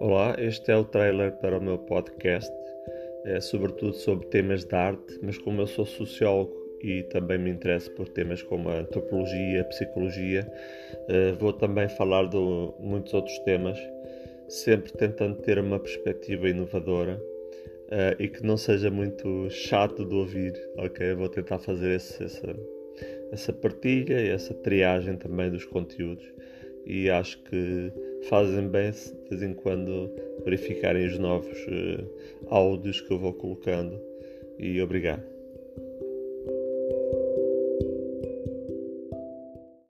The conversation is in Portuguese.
Olá, este é o trailer para o meu podcast, é sobretudo sobre temas de arte, mas como eu sou sociólogo e também me interesso por temas como a antropologia, a psicologia, eh, vou também falar de muitos outros temas, sempre tentando ter uma perspectiva inovadora eh, e que não seja muito chato de ouvir, ok? Vou tentar fazer esse, essa, essa partilha e essa triagem também dos conteúdos e acho que fazem bem se de vez em quando verificarem os novos uh, áudios que eu vou colocando. E obrigado.